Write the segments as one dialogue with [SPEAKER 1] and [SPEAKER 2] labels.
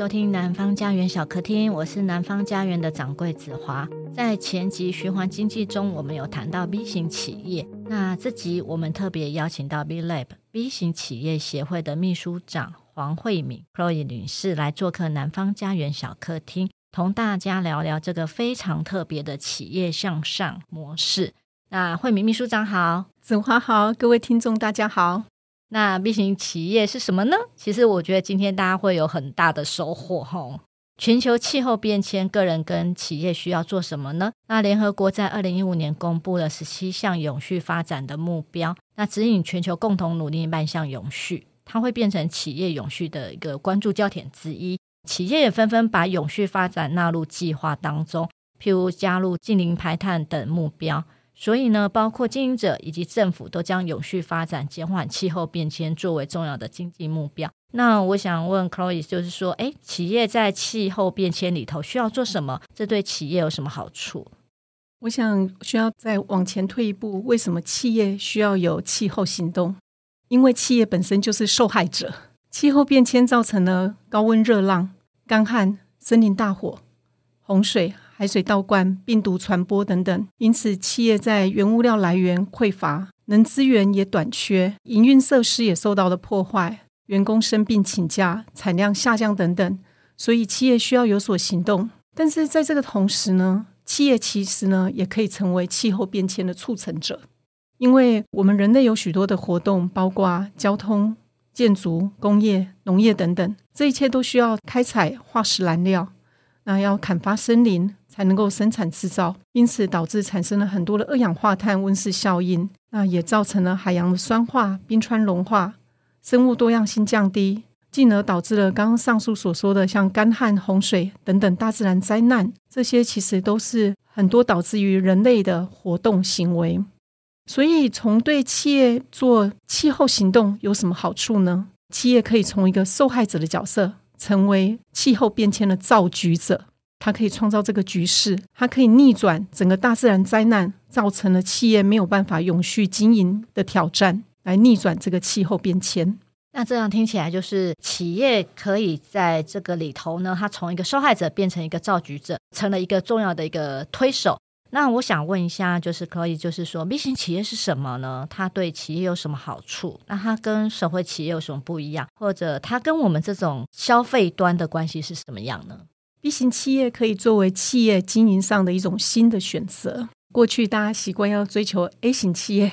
[SPEAKER 1] 收听南方家园小客厅，我是南方家园的掌柜子华。在前集循环经济中，我们有谈到 B 型企业。那这集我们特别邀请到 B Lab B 型企业协会的秘书长黄慧敏 Chloe 女士来做客南方家园小客厅，同大家聊聊这个非常特别的企业向上模式。那慧敏秘书长好，
[SPEAKER 2] 子华好，各位听众大家好。
[SPEAKER 1] 那 B 型企业是什么呢？其实我觉得今天大家会有很大的收获哈。全球气候变迁，个人跟企业需要做什么呢？那联合国在二零一五年公布了十七项永续发展的目标，那指引全球共同努力迈向永续，它会变成企业永续的一个关注焦点之一。企业也纷纷把永续发展纳入计划当中，譬如加入净零排碳等目标。所以呢，包括经营者以及政府都将永续发展、减缓气候变迁作为重要的经济目标。那我想问 Chloe，就是说，诶，企业在气候变迁里头需要做什么？这对企业有什么好处？
[SPEAKER 2] 我想需要再往前退一步，为什么企业需要有气候行动？因为企业本身就是受害者。气候变迁造成了高温热浪、干旱、森林大火、洪水。海水倒灌、病毒传播等等，因此企业在原物料来源匮乏、能资源也短缺、营运设施也受到了破坏、员工生病请假、产量下降等等，所以企业需要有所行动。但是在这个同时呢，企业其实呢也可以成为气候变迁的促成者，因为我们人类有许多的活动，包括交通、建筑、工业、农业等等，这一切都需要开采化石燃料，那要砍伐森林。才能够生产制造，因此导致产生了很多的二氧化碳温室效应，那也造成了海洋的酸化、冰川融化、生物多样性降低，进而导致了刚刚上述所说的像干旱、洪水等等大自然灾难。这些其实都是很多导致于人类的活动行为。所以，从对企业做气候行动有什么好处呢？企业可以从一个受害者的角色，成为气候变迁的造局者。它可以创造这个局势，它可以逆转整个大自然灾难造成了企业没有办法永续经营的挑战，来逆转这个气候变迁。
[SPEAKER 1] 那这样听起来，就是企业可以在这个里头呢，它从一个受害者变成一个造局者，成了一个重要的一个推手。那我想问一下，就是可以，就是说，B 型企业是什么呢？它对企业有什么好处？那它跟社会企业有什么不一样？或者它跟我们这种消费端的关系是什么样呢
[SPEAKER 2] ？B 型企业可以作为企业经营上的一种新的选择。过去大家习惯要追求 A 型企业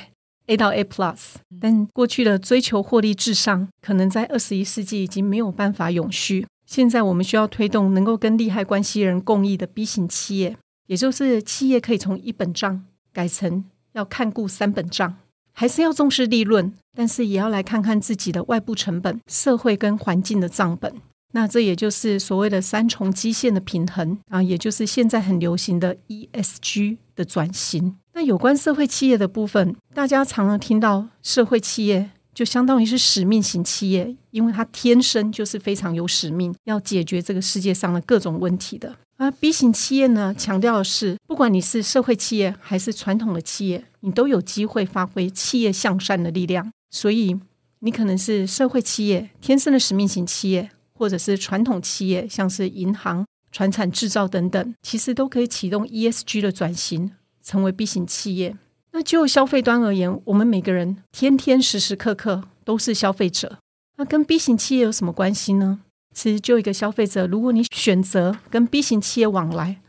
[SPEAKER 2] ，A 到 A Plus，但过去的追求获利至上，可能在二十一世纪已经没有办法永续。现在我们需要推动能够跟利害关系人共益的 B 型企业，也就是企业可以从一本账改成要看顾三本账，还是要重视利润，但是也要来看看自己的外部成本、社会跟环境的账本。那这也就是所谓的三重基线的平衡啊，也就是现在很流行的 ESG 的转型。那有关社会企业的部分，大家常常听到社会企业就相当于是使命型企业，因为它天生就是非常有使命，要解决这个世界上的各种问题的。而 B 型企业呢，强调的是，不管你是社会企业还是传统的企业，你都有机会发挥企业向善的力量。所以，你可能是社会企业，天生的使命型企业。或者是传统企业，像是银行、传产制造等等，其实都可以启动 ESG 的转型，成为 B 型企业。那就消费端而言，我们每个人天天时时刻刻都是消费者。那跟 B 型企业有什么关系呢？其实就一个消费者，如果你选择跟 B 型企业往来，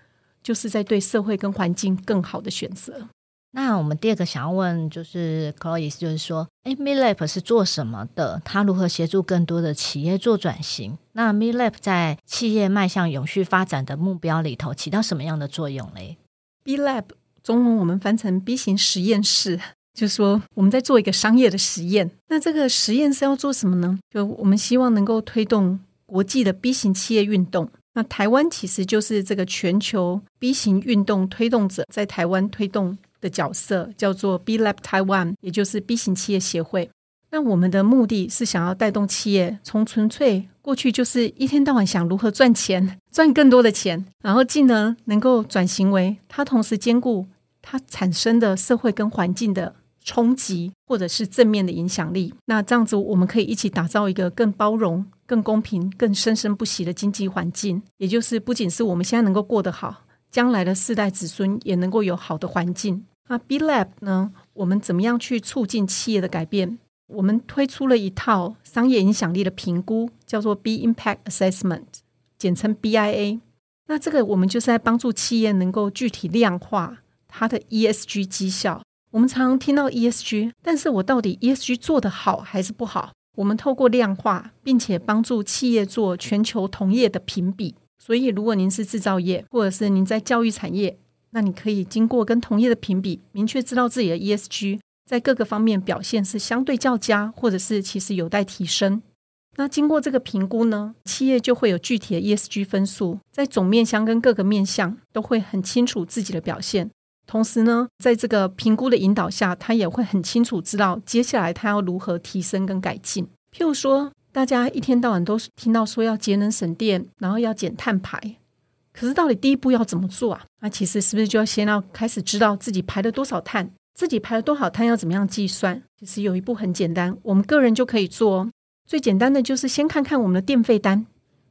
[SPEAKER 2] 就是在对社会跟环境更好的选择。
[SPEAKER 1] 那我们第二个想要问就是 Chloe 就是说，哎，B Lab 是做什么的？它如何协助更多的企业做转型？那 B Lab 在企业迈向永续发展的目标里头起到什么样的作用嘞
[SPEAKER 2] ？B Lab 中文我们翻成 B 型实验室，就是说我们在做一个商业的实验。那这个实验是要做什么呢？就我们希望能够推动国际的 B 型企业运动。那台湾其实就是这个全球 B 型运动推动者，在台湾推动。的角色叫做 B Lab Taiwan，也就是 B 型企业协会。那我们的目的是想要带动企业从纯粹过去就是一天到晚想如何赚钱、赚更多的钱，然后进而能够转型为它同时兼顾它产生的社会跟环境的冲击，或者是正面的影响力。那这样子，我们可以一起打造一个更包容、更公平、更生生不息的经济环境，也就是不仅是我们现在能够过得好，将来的世代子孙也能够有好的环境。那 B Lab 呢？我们怎么样去促进企业的改变？我们推出了一套商业影响力的评估，叫做 B Impact Assessment，简称 BIA。那这个我们就是在帮助企业能够具体量化它的 ESG 绩效。我们常常听到 ESG，但是我到底 ESG 做得好还是不好？我们透过量化，并且帮助企业做全球同业的评比。所以，如果您是制造业，或者是您在教育产业，那你可以经过跟同业的评比，明确知道自己的 ESG 在各个方面表现是相对较佳，或者是其实有待提升。那经过这个评估呢，企业就会有具体的 ESG 分数，在总面向跟各个面向都会很清楚自己的表现。同时呢，在这个评估的引导下，他也会很清楚知道接下来他要如何提升跟改进。譬如说，大家一天到晚都听到说要节能省电，然后要减碳排，可是到底第一步要怎么做啊？那其实是不是就要先要开始知道自己排了多少碳，自己排了多少碳要怎么样计算？其实有一步很简单，我们个人就可以做。最简单的就是先看看我们的电费单，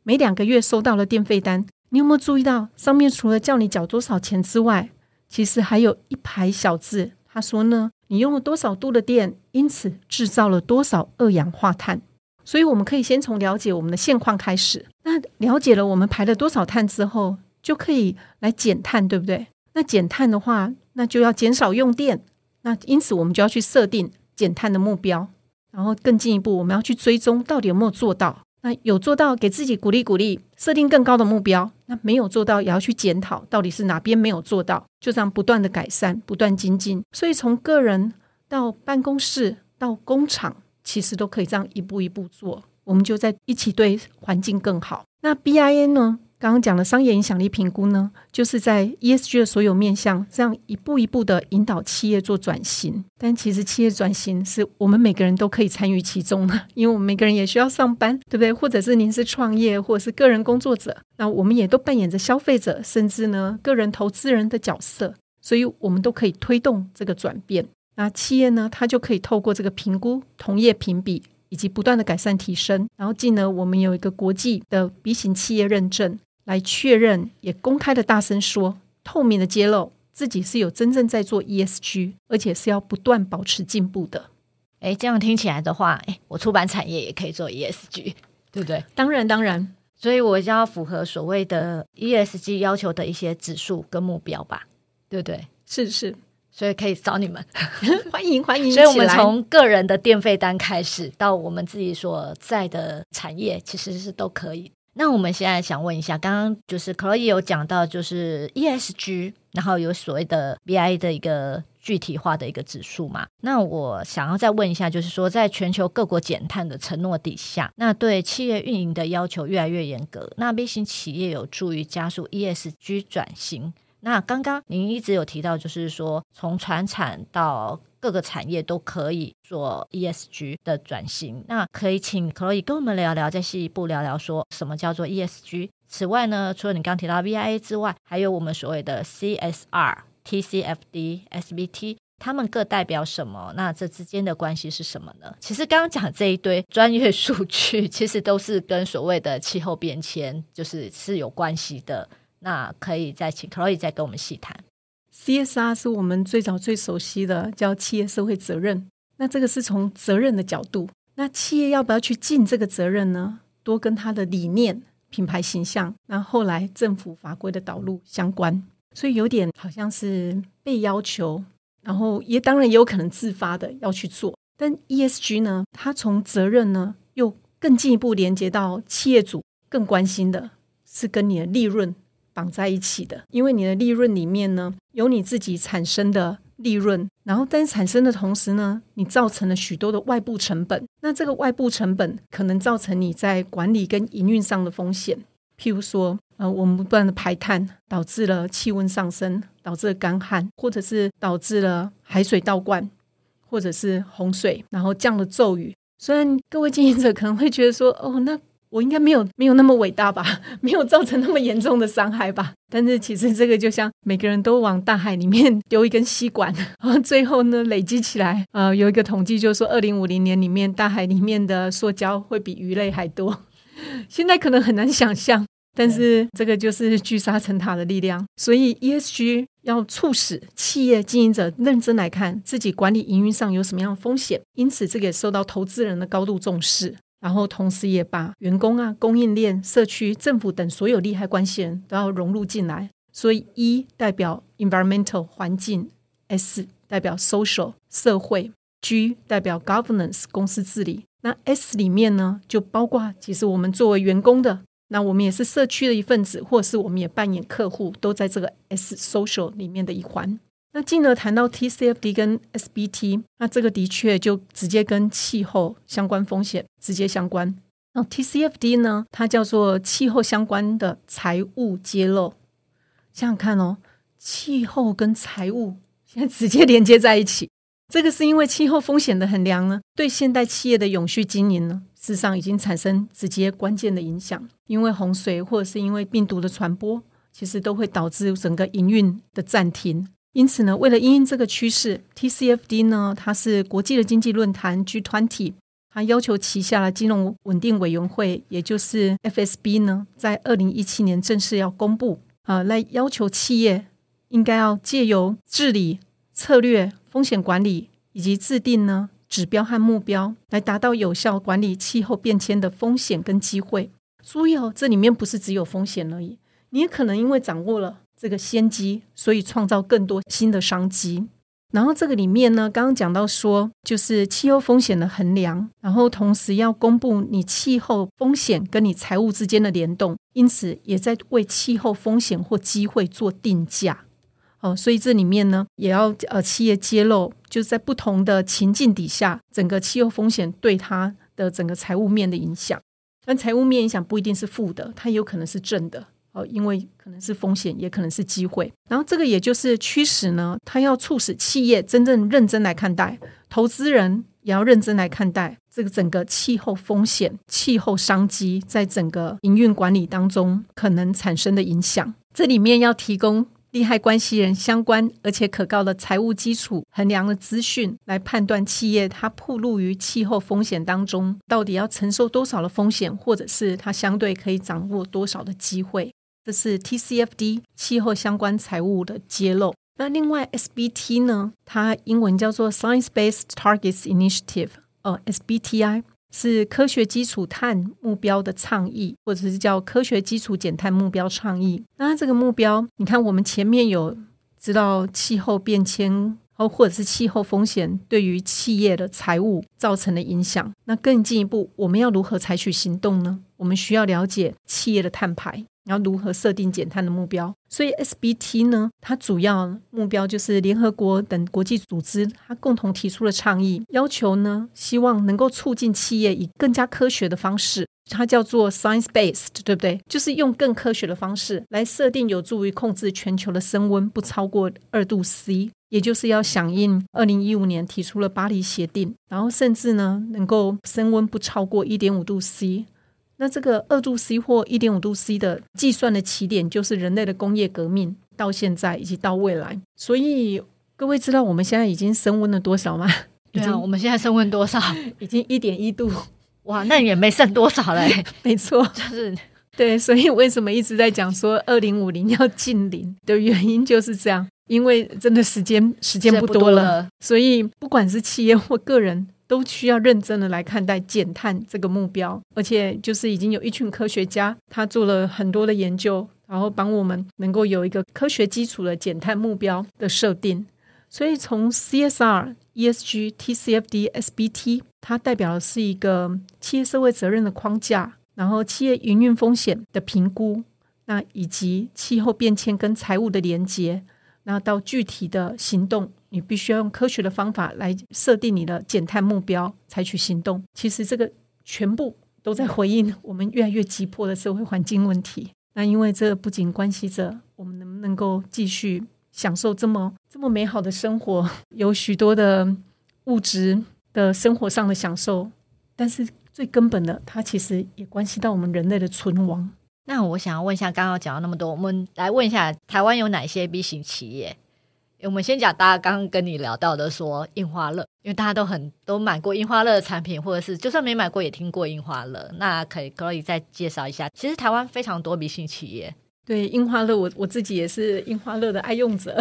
[SPEAKER 2] 每两个月收到了电费单，你有没有注意到上面除了叫你缴多少钱之外，其实还有一排小字，他说呢，你用了多少度的电，因此制造了多少二氧化碳。所以我们可以先从了解我们的现况开始。那了解了我们排了多少碳之后，就可以来减碳，对不对？那减碳的话，那就要减少用电。那因此我们就要去设定减碳的目标，然后更进一步，我们要去追踪到底有没有做到。那有做到，给自己鼓励鼓励，设定更高的目标。那没有做到，也要去检讨，到底是哪边没有做到，就这样不断的改善，不断精进。所以从个人到办公室到工厂，其实都可以这样一步一步做。我们就在一起对环境更好。那 BIA 呢？刚刚讲的商业影响力评估呢，就是在 ESG 的所有面向，这样一步一步的引导企业做转型。但其实企业转型是我们每个人都可以参与其中的，因为我们每个人也需要上班，对不对？或者是您是创业，或者是个人工作者，那我们也都扮演着消费者，甚至呢个人投资人的角色，所以我们都可以推动这个转变。那企业呢，它就可以透过这个评估同业评比，以及不断的改善提升，然后进而我们有一个国际的 B 型企业认证。来确认，也公开的大声说，透明的揭露自己是有真正在做 ESG，而且是要不断保持进步的。
[SPEAKER 1] 诶，这样听起来的话，诶，我出版产业也可以做 ESG，对不对？
[SPEAKER 2] 当然，当然。
[SPEAKER 1] 所以我就要符合所谓的 ESG 要求的一些指数跟目标吧，对不对？
[SPEAKER 2] 是是，
[SPEAKER 1] 所以可以找你们，
[SPEAKER 2] 欢迎欢迎。
[SPEAKER 1] 所以我们从个人的电费单开始，到我们自己所在的产业，其实是都可以。那我们现在想问一下，刚刚就是 Chloe 有讲到，就是 ESG，然后有所谓的 BI 的一个具体化的一个指数嘛。那我想要再问一下，就是说，在全球各国减碳的承诺底下，那对企业运营的要求越来越严格，那 B 型企业有助于加速 ESG 转型。那刚刚您一直有提到，就是说从传产到各个产业都可以做 ESG 的转型，那可以请 Chloe 跟我们聊聊，再细一步聊聊说什么叫做 ESG。此外呢，除了你刚提到 VIA 之外，还有我们所谓的 CSR、TCFD、SBT，他们各代表什么？那这之间的关系是什么呢？其实刚刚讲这一堆专业数据，其实都是跟所谓的气候变迁就是是有关系的。那可以再请 Chloe 再跟我们细谈。
[SPEAKER 2] CSR 是我们最早最熟悉的，叫企业社会责任。那这个是从责任的角度，那企业要不要去尽这个责任呢？多跟它的理念、品牌形象，那后来政府法规的导入相关，所以有点好像是被要求，然后也当然也有可能自发的要去做。但 ESG 呢，它从责任呢又更进一步连接到企业主更关心的是跟你的利润。绑在一起的，因为你的利润里面呢，有你自己产生的利润，然后但产生的同时呢，你造成了许多的外部成本。那这个外部成本可能造成你在管理跟营运上的风险，譬如说，呃，我们不断的排碳，导致了气温上升，导致了干旱，或者是导致了海水倒灌，或者是洪水，然后降了骤雨。虽然各位经营者可能会觉得说，哦，那。我应该没有没有那么伟大吧，没有造成那么严重的伤害吧。但是其实这个就像每个人都往大海里面丢一根吸管，然后最后呢累积起来，呃，有一个统计就是说，二零五零年里面大海里面的塑胶会比鱼类还多。现在可能很难想象，但是这个就是聚沙成塔的力量。所以 ESG 要促使企业经营者认真来看自己管理营运上有什么样的风险，因此这个也受到投资人的高度重视。然后同时也把员工啊、供应链、社区、政府等所有利害关系人都要融入进来。所以 E 代表 environmental 环境，S 代表 social 社会，G 代表 governance 公司治理。那 S 里面呢，就包括其实我们作为员工的，那我们也是社区的一份子，或是我们也扮演客户，都在这个 S social 里面的一环。那进而谈到 TCFD 跟 SBT，那这个的确就直接跟气候相关风险直接相关。那 TCFD 呢，它叫做气候相关的财务揭露。想想看哦，气候跟财务现在直接连接在一起，这个是因为气候风险的衡量呢，对现代企业的永续经营呢，事实上已经产生直接关键的影响。因为洪水或者是因为病毒的传播，其实都会导致整个营运的暂停。因此呢，为了因应这个趋势，TCFD 呢，它是国际的经济论坛 G20，它要求旗下的金融稳定委员会，也就是 FSB 呢，在二零一七年正式要公布。啊，来要求企业应该要借由治理策略、风险管理以及制定呢指标和目标，来达到有效管理气候变迁的风险跟机会。注意哦，这里面不是只有风险而已，你也可能因为掌握了这个先机，所以创造更多新的商机。然后这个里面呢，刚刚讲到说，就是气候风险的衡量，然后同时要公布你气候风险跟你财务之间的联动，因此也在为气候风险或机会做定价。哦，所以这里面呢，也要呃企业揭露，就是在不同的情境底下，整个气候风险对它的整个财务面的影响。但财务面影响不一定是负的，它也有可能是正的。哦，因为可能是风险，也可能是机会。然后这个也就是驱使呢，它要促使企业真正认真来看待，投资人也要认真来看待这个整个气候风险、气候商机在整个营运管理当中可能产生的影响。这里面要提供利害关系人相关而且可靠的财务基础衡量的资讯，来判断企业它暴露于气候风险当中，到底要承受多少的风险，或者是它相对可以掌握多少的机会。这是 TCFD 气候相关财务的揭露。那另外 SBT 呢？它英文叫做 Science Based Targets Initiative，哦，SBTI 是科学基础碳目标的倡议，或者是叫科学基础减碳目标倡议。那它这个目标，你看我们前面有知道气候变迁，哦，或者是气候风险对于企业的财务造成的影响。那更进一步，我们要如何采取行动呢？我们需要了解企业的碳排。要如何设定减碳的目标？所以 SBT 呢，它主要目标就是联合国等国际组织，它共同提出了倡议，要求呢，希望能够促进企业以更加科学的方式，它叫做 science based，对不对？就是用更科学的方式来设定，有助于控制全球的升温不超过二度 C，也就是要响应二零一五年提出了巴黎协定，然后甚至呢，能够升温不超过一点五度 C。那这个二度 C 或一点五度 C 的计算的起点，就是人类的工业革命到现在以及到未来。所以各位知道我们现在已经升温了多少吗？
[SPEAKER 1] 对啊，我们现在升温多少？
[SPEAKER 2] 已经一点一度。
[SPEAKER 1] 哇，那也没剩多少嘞。
[SPEAKER 2] 没错，
[SPEAKER 1] 就是
[SPEAKER 2] 对。所以为什么一直在讲说二零五零要近零的原因就是这样，因为真的时间时间不多了，多了，所以不管是企业或个人。都需要认真的来看待减碳这个目标，而且就是已经有一群科学家，他做了很多的研究，然后帮我们能够有一个科学基础的减碳目标的设定。所以从 CSR、ESG、TCFD、SBT，它代表的是一个企业社会责任的框架，然后企业营运风险的评估，那以及气候变迁跟财务的连接，那到具体的行动。你必须要用科学的方法来设定你的减碳目标，采取行动。其实这个全部都在回应我们越来越急迫的社会环境问题。那因为这不仅关系着我们能不能够继续享受这么这么美好的生活，有许多的物质的生活上的享受，但是最根本的，它其实也关系到我们人类的存亡。
[SPEAKER 1] 那我想要问一下，刚刚讲了那么多，我们来问一下，台湾有哪些 B 型企业？我们先讲大家刚刚跟你聊到的，说印花乐，因为大家都很都买过印花乐的产品，或者是就算没买过也听过印花乐。那可以可以再介绍一下，其实台湾非常多迷信企业。
[SPEAKER 2] 对印花乐，我我自己也是印花乐的爱用者，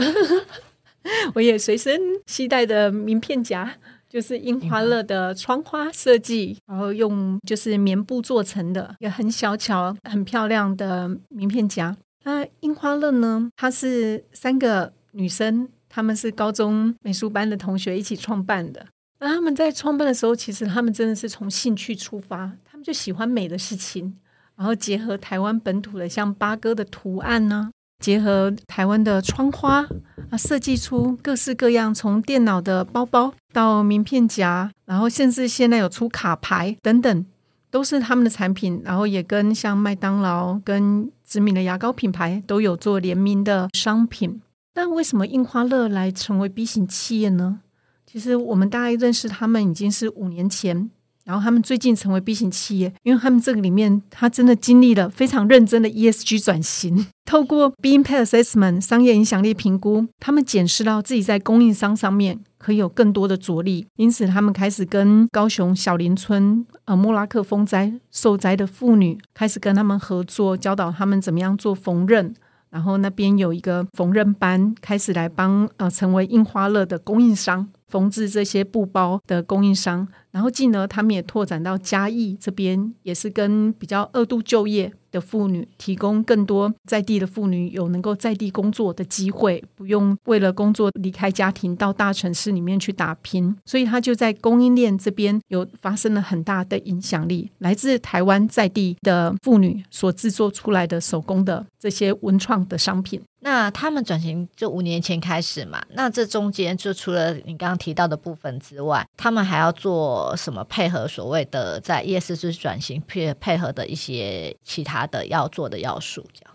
[SPEAKER 2] 我也随身携带的名片夹就是樱花乐的窗花设计，然后用就是棉布做成的，一个很小巧、很漂亮的名片夹。那樱花乐呢，它是三个。女生，她们是高中美术班的同学一起创办的。那他们在创办的时候，其实他们真的是从兴趣出发，他们就喜欢美的事情，然后结合台湾本土的像八哥的图案呢，结合台湾的窗花啊，设计出各式各样，从电脑的包包到名片夹，然后甚至现在有出卡牌等等，都是他们的产品。然后也跟像麦当劳、跟知名的牙膏品牌都有做联名的商品。但为什么印花乐来成为 B 型企业呢？其实我们大概认识他们已经是五年前，然后他们最近成为 B 型企业，因为他们这个里面，他真的经历了非常认真的 ESG 转型，透过 B Impact Assessment 商业影响力评估，他们检视到自己在供应商上面可以有更多的着力，因此他们开始跟高雄小林村呃莫拉克风灾受灾的妇女开始跟他们合作，教导他们怎么样做缝纫。然后那边有一个缝纫班，开始来帮呃成为印花乐的供应商，缝制这些布包的供应商。然后进而他们也拓展到嘉义这边，也是跟比较二度就业的妇女提供更多在地的妇女有能够在地工作的机会，不用为了工作离开家庭到大城市里面去打拼。所以他就在供应链这边有发生了很大的影响力，来自台湾在地的妇女所制作出来的手工的这些文创的商品。
[SPEAKER 1] 那他们转型就五年前开始嘛，那这中间就除了你刚刚提到的部分之外，他们还要做什么配合所谓的在 ESG 转型配配合的一些其他的要做的要素？这
[SPEAKER 2] 样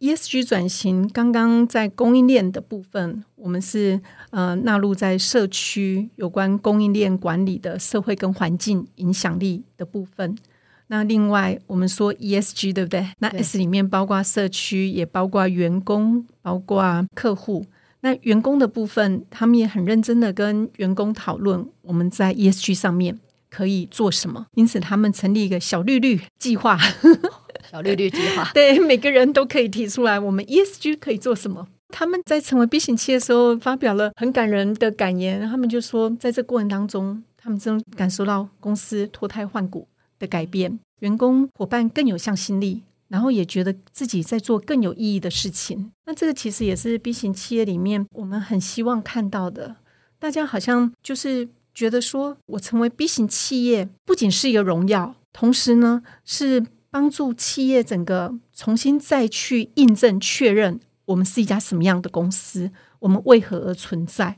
[SPEAKER 2] ESG 转型刚刚在供应链的部分，我们是呃纳入在社区有关供应链管理的社会跟环境影响力的部分。那另外，我们说 ESG 对不对？那 S 里面包括社区，也包括员工，包括客户。那员工的部分，他们也很认真的跟员工讨论，我们在 ESG 上面可以做什么。因此，他们成立一个小绿绿计划，
[SPEAKER 1] 小绿绿计划。
[SPEAKER 2] 对，每个人都可以提出来，我们 ESG 可以做什么。他们在成为 B 型企业的时候，发表了很感人的感言。他们就说，在这过程当中，他们真感受到公司脱胎换骨。的改变，员工伙伴更有向心力，然后也觉得自己在做更有意义的事情。那这个其实也是 B 型企业里面我们很希望看到的。大家好像就是觉得说，我成为 B 型企业不仅是一个荣耀，同时呢是帮助企业整个重新再去印证确认我们是一家什么样的公司，我们为何而存在。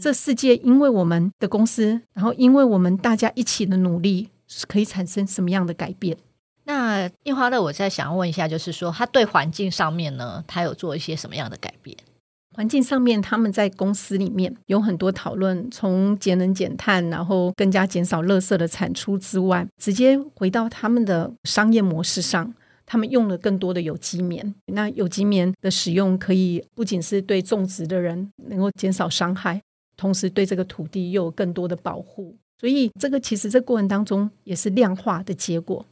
[SPEAKER 2] 这世界因为我们的公司，然后因为我们大家一起的努力。是可以产生什么样的改变？
[SPEAKER 1] 那印花乐，我再想问一下，就是说，他对环境上面呢，他有做一些什么样的改变？
[SPEAKER 2] 环境上面，他们在公司里面有很多讨论，从节能减碳，然后更加减少垃圾的产出之外，直接回到他们的商业模式上，他们用了更多的有机棉。那有机棉的使用，可以不仅是对种植的人能够减少伤害，同时对这个土地又有更多的保护。所以，这个其实这过程当中也是量化的结果，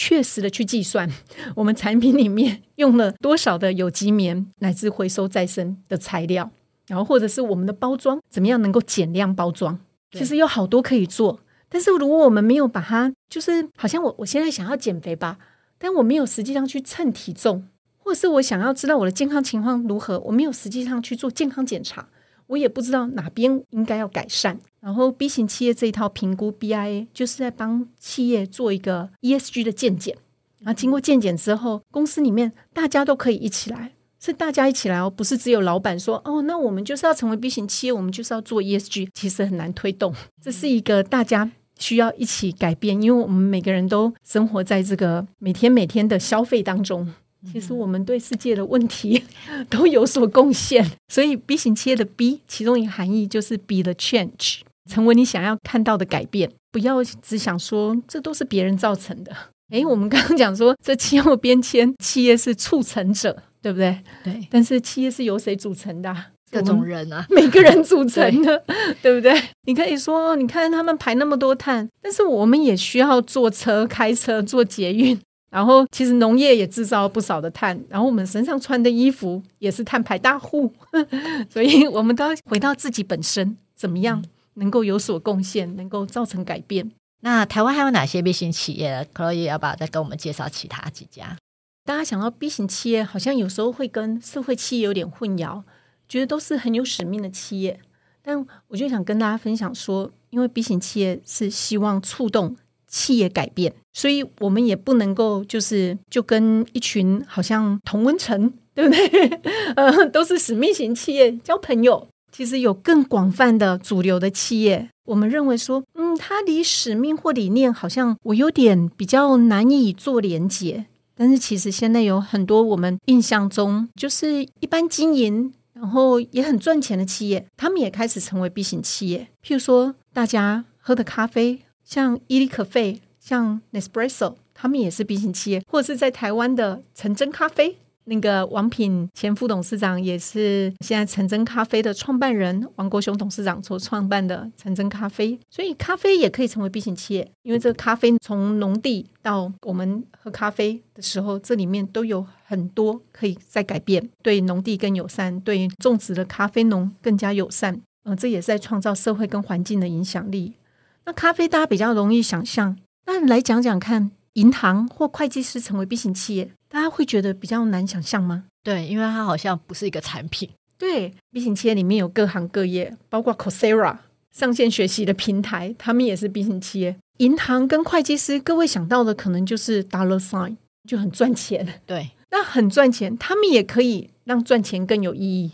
[SPEAKER 2] 确实的去计算 我们产品里面用了多少的有机棉乃至回收再生的材料，然后或者是我们的包装怎么样能够减量包装，其实有好多可以做。但是如果我们没有把它，就是好像我我现在想要减肥吧，但我没有实际上去称体重，或者是我想要知道我的健康情况如何，我没有实际上去做健康检查。我也不知道哪边应该要改善，然后 B 型企业这一套评估 BIA 就是在帮企业做一个 ESG 的鉴检，然后经过鉴检之后，公司里面大家都可以一起来，是大家一起来哦，不是只有老板说哦，那我们就是要成为 B 型企业，我们就是要做 ESG，其实很难推动，这是一个大家需要一起改变，因为我们每个人都生活在这个每天每天的消费当中。其实我们对世界的问题 都有所贡献，所以 B 型企业的 B 其中一个含义就是 be the change，成为你想要看到的改变。不要只想说这都是别人造成的。诶，我们刚刚讲说这气候变迁，企业是促成者，对不对？
[SPEAKER 1] 对。
[SPEAKER 2] 但是企业是由谁组成的？
[SPEAKER 1] 各种人啊，
[SPEAKER 2] 每个人组成的，对，对不对？你可以说，你看他们排那么多碳，但是我们也需要坐车、开车、坐捷运。然后，其实农业也制造了不少的碳，然后我们身上穿的衣服也是碳排大户，所以我们都要回到自己本身，怎么样能够有所贡献，能够造成改变。
[SPEAKER 1] 那台湾还有哪些 B 型企业？可以要不要再跟我们介绍其他几家？
[SPEAKER 2] 大家想到 B 型企业，好像有时候会跟社会企业有点混淆，觉得都是很有使命的企业。但我就想跟大家分享说，因为 B 型企业是希望触动企业改变，所以我们也不能够就是就跟一群好像同温层，对不对？呃，都是使命型企业交朋友。其实有更广泛的主流的企业，我们认为说，嗯，它离使命或理念好像我有点比较难以做连结。但是其实现在有很多我们印象中就是一般经营，然后也很赚钱的企业，他们也开始成为 B 型企业。譬如说大家喝的咖啡，像伊利可啡，像 Nespresso，他们也是 B 型企业，或者是在台湾的陈真咖啡。那个王品前副董事长也是现在陈真咖啡的创办人，王国雄董事长所创办的陈真咖啡，所以咖啡也可以成为 B 型企业，因为这个咖啡从农地到我们喝咖啡的时候，这里面都有很多可以再改变，对农地更友善，对种植的咖啡农更加友善，嗯、这也是在创造社会跟环境的影响力。那咖啡大家比较容易想象，那来讲讲看，银行或会计师成为 B 型企业。大家会觉得比较难想象吗？
[SPEAKER 1] 对，因为它好像不是一个产品。
[SPEAKER 2] 对，B 型企业里面有各行各业，包括 Coursera 上线学习的平台，他们也是 B 型企业。银行跟会计师，各位想到的可能就是 Dollar Sign，就很赚钱。
[SPEAKER 1] 对，
[SPEAKER 2] 那很赚钱，他们也可以让赚钱更有意义。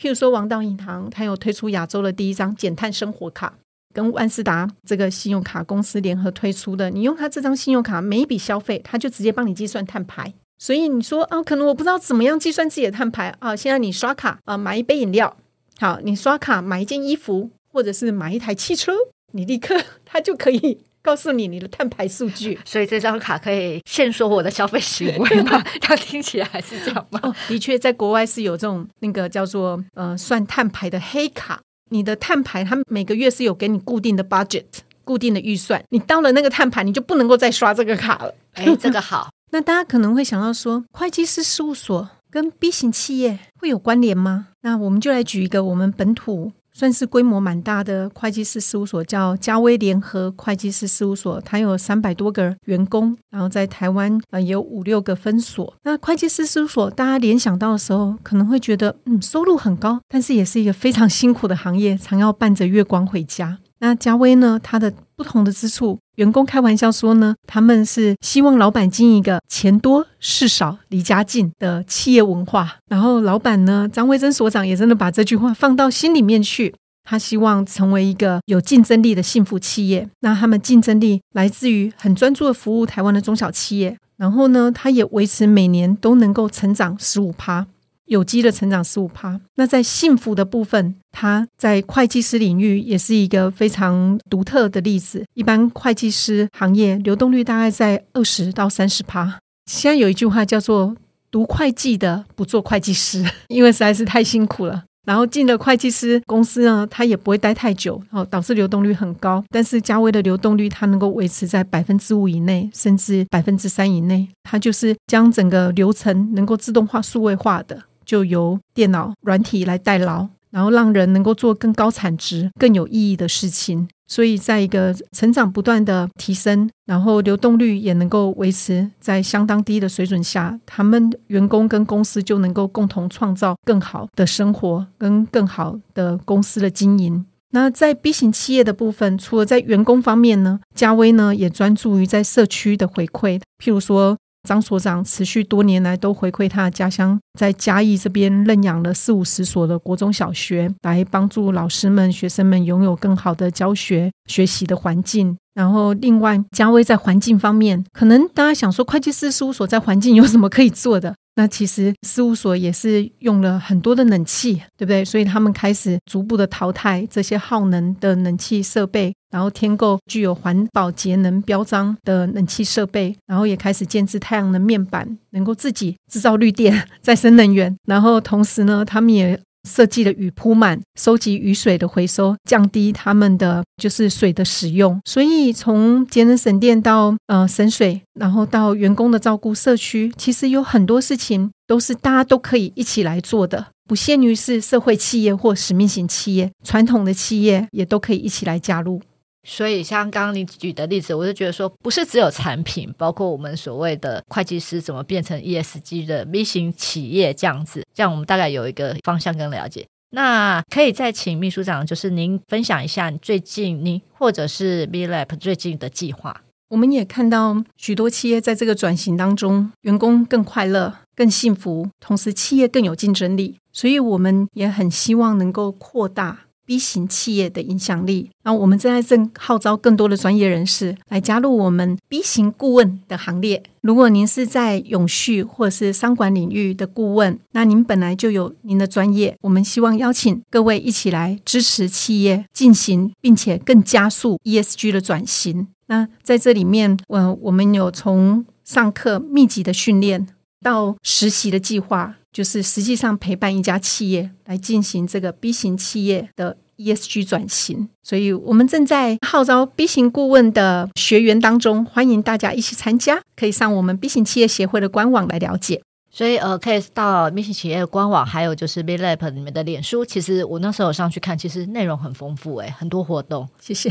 [SPEAKER 2] 譬如说，王道银行，它有推出亚洲的第一张减碳生活卡，跟万事达这个信用卡公司联合推出的。你用它这张信用卡，每一笔消费，它就直接帮你计算碳排。所以你说啊，可能我不知道怎么样计算自己的碳排啊。现在你刷卡啊，买一杯饮料，好，你刷卡买一件衣服，或者是买一台汽车，你立刻它就可以 告诉你你的碳排数据。
[SPEAKER 1] 所以这张卡可以限缩我的消费行为吗？它听起来还是这样吗？
[SPEAKER 2] 哦，的确，在国外是有这种那个叫做呃算碳排的黑卡。你的碳排，它每个月是有给你固定的 budget，固定的预算。你到了那个碳排，你就不能够再刷这个卡了。
[SPEAKER 1] 哎，这个好。
[SPEAKER 2] 那大家可能会想到说，会计师事务所跟 B 型企业会有关联吗？那我们就来举一个我们本土算是规模蛮大的会计师事务所，叫嘉威联合会计师事务所，它有三百多个员工，然后在台湾呃有五六个分所。那会计师事务所，大家联想到的时候，可能会觉得嗯收入很高，但是也是一个非常辛苦的行业，常要伴着月光回家。那嘉威呢，它的不同的之处。员工开玩笑说呢，他们是希望老板经营一个钱多事少、离家近的企业文化。然后老板呢，张维珍所长也真的把这句话放到心里面去。他希望成为一个有竞争力的幸福企业。那他们竞争力来自于很专注的服务台湾的中小企业。然后呢，他也维持每年都能够成长十五趴。有机的成长十五趴，那在幸福的部分，它在会计师领域也是一个非常独特的例子。一般会计师行业流动率大概在二十到三十趴。现在有一句话叫做“读会计的不做会计师”，因为实在是太辛苦了。然后进了会计师公司呢，他也不会待太久，哦，导致流动率很高。但是嘉威的流动率，它能够维持在百分之五以内，甚至百分之三以内。它就是将整个流程能够自动化、数位化的。就由电脑软体来代劳，然后让人能够做更高产值、更有意义的事情。所以，在一个成长不断的提升，然后流动率也能够维持在相当低的水准下，他们员工跟公司就能够共同创造更好的生活跟更好的公司的经营。那在 B 型企业的部分，除了在员工方面呢，嘉威呢也专注于在社区的回馈，譬如说。张所长持续多年来都回馈他的家乡，在嘉义这边认养了四五十所的国中小学，来帮助老师们、学生们拥有更好的教学学习的环境。然后，另外嘉威在环境方面，可能大家想说，会计师事务所在环境有什么可以做的？那其实事务所也是用了很多的冷气，对不对？所以他们开始逐步的淘汰这些耗能的冷气设备，然后添购具有环保节能标章的冷气设备，然后也开始建置太阳能面板，能够自己制造绿电、再生能源。然后同时呢，他们也设计的雨铺满，收集雨水的回收，降低他们的就是水的使用。所以从节能省电到呃省水，然后到员工的照顾社区，其实有很多事情都是大家都可以一起来做的，不限于是社会企业或使命型企业，传统的企业也都可以一起来加入。
[SPEAKER 1] 所以，像刚刚你举的例子，我就觉得说，不是只有产品，包括我们所谓的会计师怎么变成 ESG 的 V 型企业这样子，这样我们大概有一个方向跟了解。那可以再请秘书长，就是您分享一下最近您或者是 B-Lab 最近的计划。
[SPEAKER 2] 我们也看到许多企业在这个转型当中，员工更快乐、更幸福，同时企业更有竞争力，所以我们也很希望能够扩大。B 型企业的影响力，那我们正在正号召更多的专业人士来加入我们 B 型顾问的行列。如果您是在永续或者是商管领域的顾问，那您本来就有您的专业，我们希望邀请各位一起来支持企业进行，并且更加速 ESG 的转型。那在这里面，呃，我们有从上课密集的训练到实习的计划。就是实际上陪伴一家企业来进行这个 B 型企业的 ESG 转型，所以我们正在号召 B 型顾问的学员当中，欢迎大家一起参加，可以上我们 B 型企业协会的官网来了解。
[SPEAKER 1] 所以呃，可以到 B 型企业的官网，还有就是 B-Lab 里面的脸书。其实我那时候上去看，其实内容很丰富，诶，很多活动。
[SPEAKER 2] 谢谢。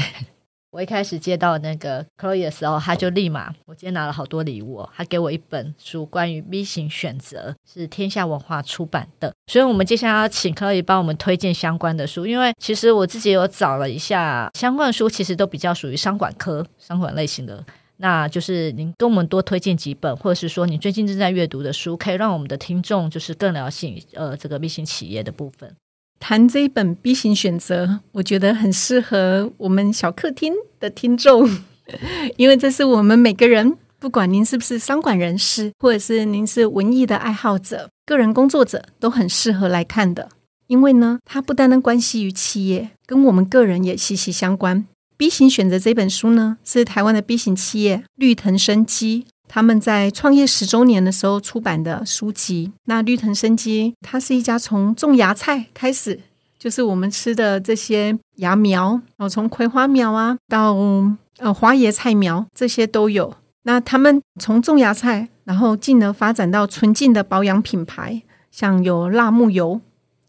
[SPEAKER 1] 我一开始接到那个 Chloe 的时候，他就立马，我今天拿了好多礼物哦，他给我一本书，关于 B 型选择，是天下文化出版的。所以，我们接下来要请 Chloe 帮我们推荐相关的书，因为其实我自己有找了一下相关的书，其实都比较属于商管科、商管类型的。那就是您跟我们多推荐几本，或者是说你最近正在阅读的书，可以让我们的听众就是更了解呃这个 B 型企业的部分。
[SPEAKER 2] 谈这一本 B 型选择，我觉得很适合我们小客厅的听众，因为这是我们每个人，不管您是不是商管人士，或者是您是文艺的爱好者、个人工作者，都很适合来看的。因为呢，它不单单关系于企业，跟我们个人也息息相关。B 型选择这本书呢，是台湾的 B 型企业绿藤生机。他们在创业十周年的时候出版的书籍。那绿藤生机，它是一家从种芽菜开始，就是我们吃的这些芽苗，哦从葵花苗啊到呃花椰菜苗，这些都有。那他们从种芽菜，然后进而发展到纯净的保养品牌，像有辣木油。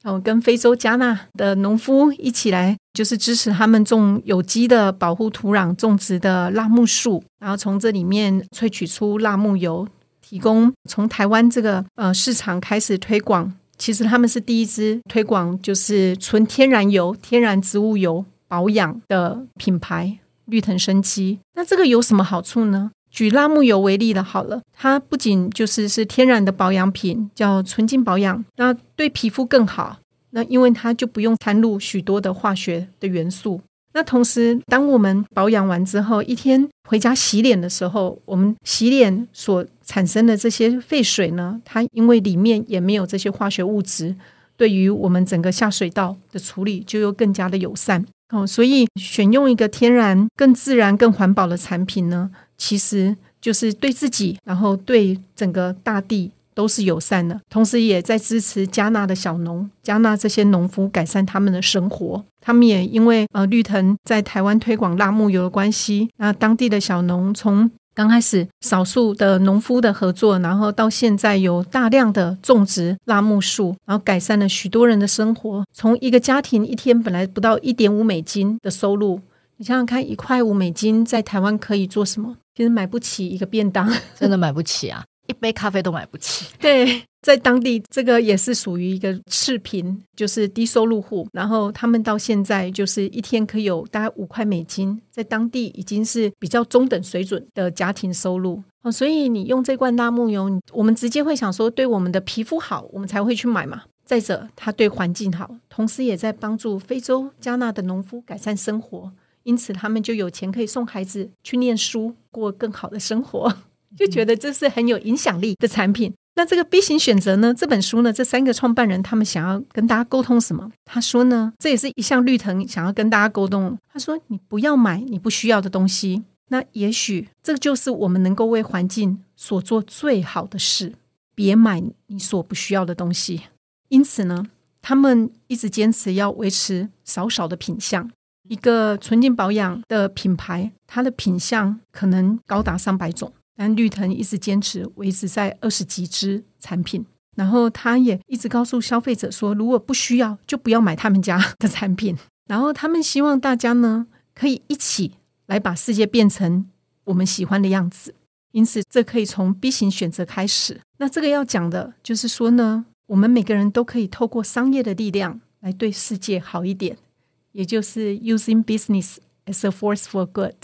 [SPEAKER 2] 哦，跟非洲加纳的农夫一起来，就是支持他们种有机的保护土壤种植的辣木树，然后从这里面萃取出辣木油，提供从台湾这个呃市场开始推广。其实他们是第一支推广就是纯天然油、天然植物油保养的品牌绿藤生机。那这个有什么好处呢？举辣木油为例的，好了，它不仅就是是天然的保养品，叫纯净保养，那对皮肤更好。那因为它就不用掺入许多的化学的元素。那同时，当我们保养完之后，一天回家洗脸的时候，我们洗脸所产生的这些废水呢，它因为里面也没有这些化学物质，对于我们整个下水道的处理就又更加的友善。哦，所以选用一个天然、更自然、更环保的产品呢，其实就是对自己，然后对整个大地都是友善的，同时也在支持加纳的小农，加纳这些农夫改善他们的生活。他们也因为呃绿藤在台湾推广辣木油的关系，那当地的小农从刚开始少数的农夫的合作，然后到现在有大量的种植辣木树，然后改善了许多人的生活。从一个家庭一天本来不到一点五美金的收入。你想想看，一块五美金在台湾可以做什么？其实买不起一个便当，
[SPEAKER 1] 真的买不起啊，一杯咖啡都买不起。
[SPEAKER 2] 对，在当地这个也是属于一个赤贫，就是低收入户。然后他们到现在就是一天可以有大概五块美金，在当地已经是比较中等水准的家庭收入。哦，所以你用这罐辣木油，我们直接会想说，对我们的皮肤好，我们才会去买嘛。再者，它对环境好，同时也在帮助非洲加纳的农夫改善生活。因此，他们就有钱可以送孩子去念书，过更好的生活，就觉得这是很有影响力的产品。那这个 B 型选择呢？这本书呢？这三个创办人他们想要跟大家沟通什么？他说呢，这也是一项绿藤想要跟大家沟通。他说：“你不要买你不需要的东西，那也许这就是我们能够为环境所做最好的事。别买你所不需要的东西。”因此呢。他们一直坚持要维持少少的品项。一个纯净保养的品牌，它的品项可能高达上百种，但绿藤一直坚持维持在二十几支产品。然后他也一直告诉消费者说，如果不需要，就不要买他们家的产品。然后他们希望大家呢，可以一起来把世界变成我们喜欢的样子。因此，这可以从 B 型选择开始。那这个要讲的就是说呢，我们每个人都可以透过商业的力量来对世界好一点，也就是 using business as a force for good。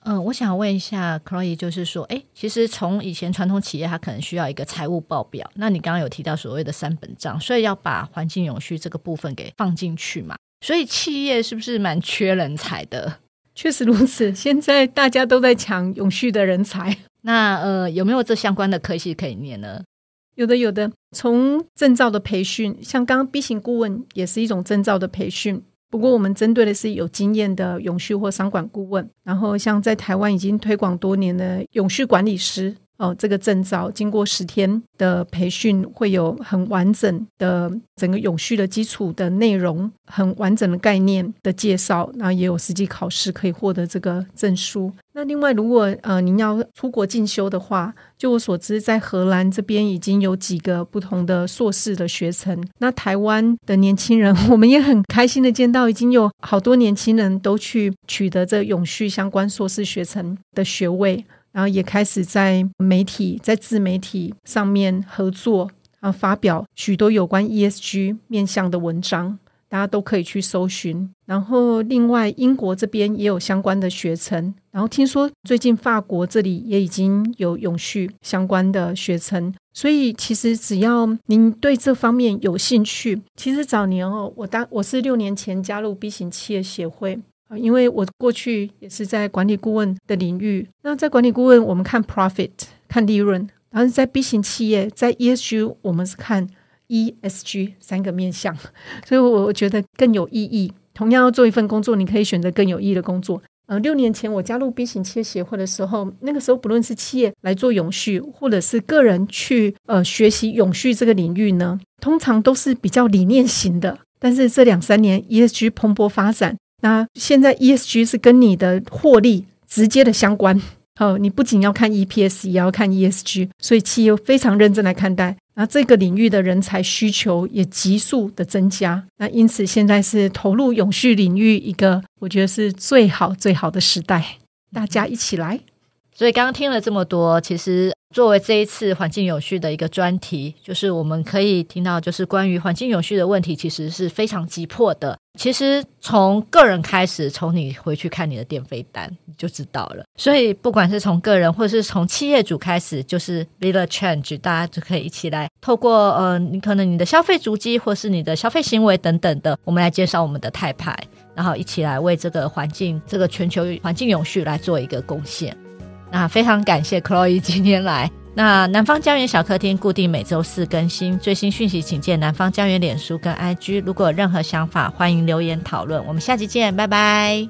[SPEAKER 1] 嗯，我想问一下，Chloe，就是说，哎，其实从以前传统企业，它可能需要一个财务报表。那你刚刚有提到所谓的三本账，所以要把环境永续这个部分给放进去嘛？所以企业是不是蛮缺人才的？
[SPEAKER 2] 确实如此，现在大家都在抢永续的人才。
[SPEAKER 1] 那呃，有没有这相关的科系可以念呢？
[SPEAKER 2] 有的，有的。从证照的培训，像刚刚 B 型顾问也是一种证照的培训。不过我们针对的是有经验的永续或商管顾问。然后像在台湾已经推广多年的永续管理师。哦，这个证照经过十天的培训，会有很完整的整个永续的基础的内容，很完整的概念的介绍，然后也有实际考试可以获得这个证书。那另外，如果呃您要出国进修的话，就我所知，在荷兰这边已经有几个不同的硕士的学程。那台湾的年轻人，我们也很开心的见到，已经有好多年轻人都去取得这永续相关硕士学程的学位。然后也开始在媒体、在自媒体上面合作，然后发表许多有关 ESG 面向的文章，大家都可以去搜寻。然后另外英国这边也有相关的学程，然后听说最近法国这里也已经有永续相关的学程。所以其实只要您对这方面有兴趣，其实早年哦，我当我是六年前加入 B 型企业协会。啊因为我过去也是在管理顾问的领域，那在管理顾问，我们看 profit，看利润，然后在 B 型企业，在 ESG，我们是看 ESG 三个面向，所以我觉得更有意义。同样要做一份工作，你可以选择更有意义的工作。呃，六年前我加入 B 型企业协会的时候，那个时候不论是企业来做永续，或者是个人去呃学习永续这个领域呢，通常都是比较理念型的。但是这两三年 ESG 蓬勃发展。那现在 ESG 是跟你的获利直接的相关，哦，你不仅要看 EPS，也要看 ESG，所以企业非常认真来看待。那这个领域的人才需求也急速的增加，那因此现在是投入永续领域一个我觉得是最好最好的时代，大家一起来。
[SPEAKER 1] 所以刚刚听了这么多，其实作为这一次环境永续的一个专题，就是我们可以听到，就是关于环境永续的问题，其实是非常急迫的。其实从个人开始，从你回去看你的电费单，你就知道了。所以不管是从个人，或是从企业主开始，就是 be the change，大家就可以一起来透过呃，你可能你的消费足迹，或是你的消费行为等等的，我们来减少我们的碳排，然后一起来为这个环境、这个全球环境永续来做一个贡献。那非常感谢 Chloe 今天来。那南方家园小客厅固定每周四更新最新讯息，请见南方家园脸书跟 IG。如果有任何想法，欢迎留言讨论。我们下期见，拜拜。